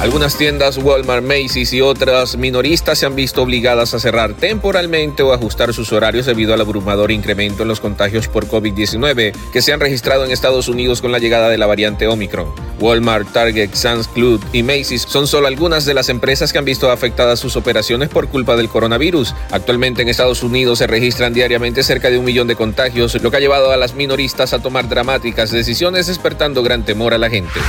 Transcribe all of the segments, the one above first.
Algunas tiendas Walmart, Macy's y otras minoristas se han visto obligadas a cerrar temporalmente o ajustar sus horarios debido al abrumador incremento en los contagios por COVID-19 que se han registrado en Estados Unidos con la llegada de la variante Omicron. Walmart, Target, Sam's Club y Macy's son solo algunas de las empresas que han visto afectadas sus operaciones por culpa del coronavirus. Actualmente en Estados Unidos se registran diariamente cerca de un millón de contagios, lo que ha llevado a las minoristas a tomar dramáticas decisiones despertando gran temor a la gente.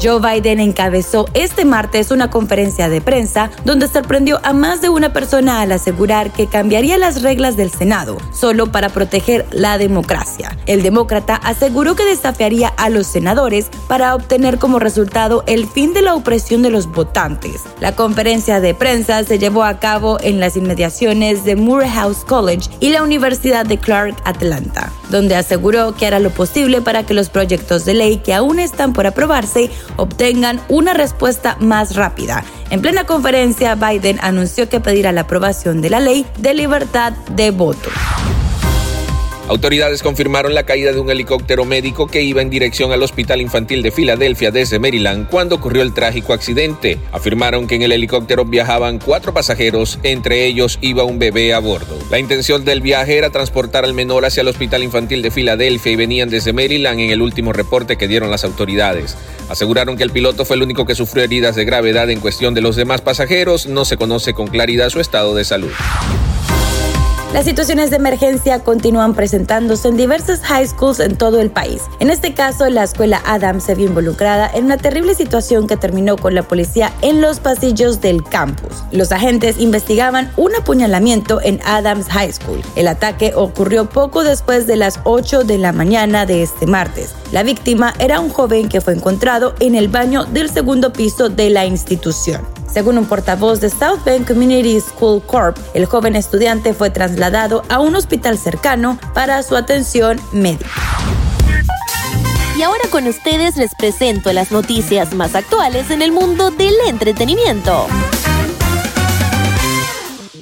Joe Biden encabezó este martes una conferencia de prensa donde sorprendió a más de una persona al asegurar que cambiaría las reglas del Senado solo para proteger la democracia. El demócrata aseguró que desafiaría a los senadores para obtener como resultado el fin de la opresión de los votantes. La conferencia de prensa se llevó a cabo en las inmediaciones de Morehouse College y la Universidad de Clark Atlanta, donde aseguró que hará lo posible para que los proyectos de ley que aún están por aprobarse obtengan una respuesta más rápida. En plena conferencia, Biden anunció que pedirá la aprobación de la ley de libertad de voto. Autoridades confirmaron la caída de un helicóptero médico que iba en dirección al Hospital Infantil de Filadelfia desde Maryland cuando ocurrió el trágico accidente. Afirmaron que en el helicóptero viajaban cuatro pasajeros, entre ellos iba un bebé a bordo. La intención del viaje era transportar al menor hacia el Hospital Infantil de Filadelfia y venían desde Maryland en el último reporte que dieron las autoridades. Aseguraron que el piloto fue el único que sufrió heridas de gravedad en cuestión de los demás pasajeros. No se conoce con claridad su estado de salud. Las situaciones de emergencia continúan presentándose en diversas high schools en todo el país. En este caso, la escuela Adams se vio involucrada en una terrible situación que terminó con la policía en los pasillos del campus. Los agentes investigaban un apuñalamiento en Adams High School. El ataque ocurrió poco después de las 8 de la mañana de este martes. La víctima era un joven que fue encontrado en el baño del segundo piso de la institución. Según un portavoz de South Bend Community School Corp, el joven estudiante fue trasladado a un hospital cercano para su atención médica. Y ahora con ustedes les presento las noticias más actuales en el mundo del entretenimiento.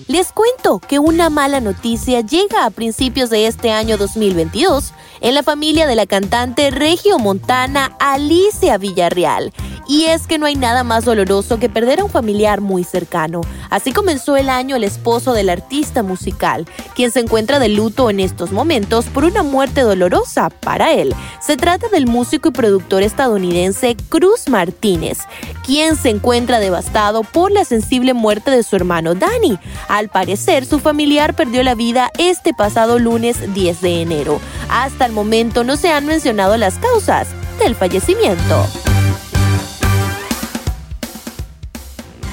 Les cuento que una mala noticia llega a principios de este año 2022 en la familia de la cantante Regio Montana Alicia Villarreal, y es que no hay nada más doloroso que perder a un familiar muy cercano. Así comenzó el año el esposo del artista musical, quien se encuentra de luto en estos momentos por una muerte dolorosa para él. Se trata del músico y productor estadounidense Cruz Martínez, quien se encuentra devastado por la sensible muerte de su hermano Danny. Al parecer, su familiar perdió la vida este pasado lunes 10 de enero. Hasta el momento no se han mencionado las causas del fallecimiento.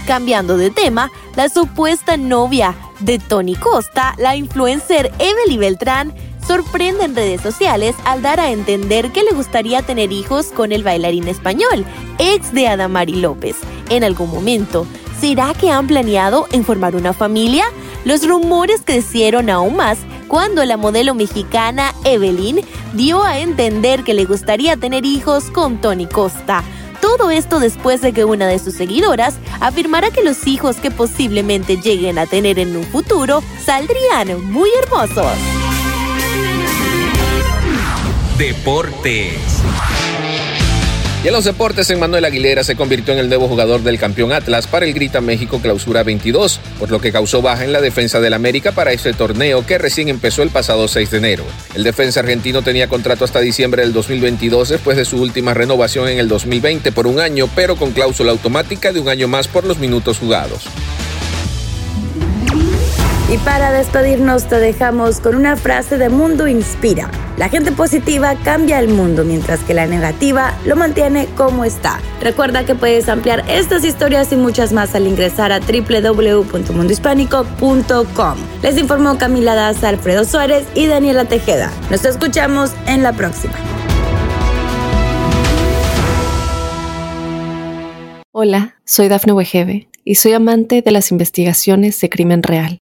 Cambiando de tema, la supuesta novia de Tony Costa, la influencer Evelyn Beltrán, sorprende en redes sociales al dar a entender que le gustaría tener hijos con el bailarín español, ex de Adamari López. En algún momento, ¿será que han planeado en formar una familia? Los rumores crecieron aún más cuando la modelo mexicana Evelyn dio a entender que le gustaría tener hijos con Tony Costa. Todo esto después de que una de sus seguidoras afirmara que los hijos que posiblemente lleguen a tener en un futuro saldrían muy hermosos. Deportes. Y en los deportes, Manuel Aguilera se convirtió en el nuevo jugador del campeón Atlas para el Grita México Clausura 22, por lo que causó baja en la defensa del América para este torneo que recién empezó el pasado 6 de enero. El defensa argentino tenía contrato hasta diciembre del 2022 después de su última renovación en el 2020 por un año, pero con cláusula automática de un año más por los minutos jugados. Y para despedirnos te dejamos con una frase de Mundo Inspira. La gente positiva cambia el mundo mientras que la negativa lo mantiene como está. Recuerda que puedes ampliar estas historias y muchas más al ingresar a www.mundohispánico.com. Les informó Camila Daza, Alfredo Suárez y Daniela Tejeda. Nos escuchamos en la próxima. Hola, soy Dafne Wegebe y soy amante de las investigaciones de crimen real.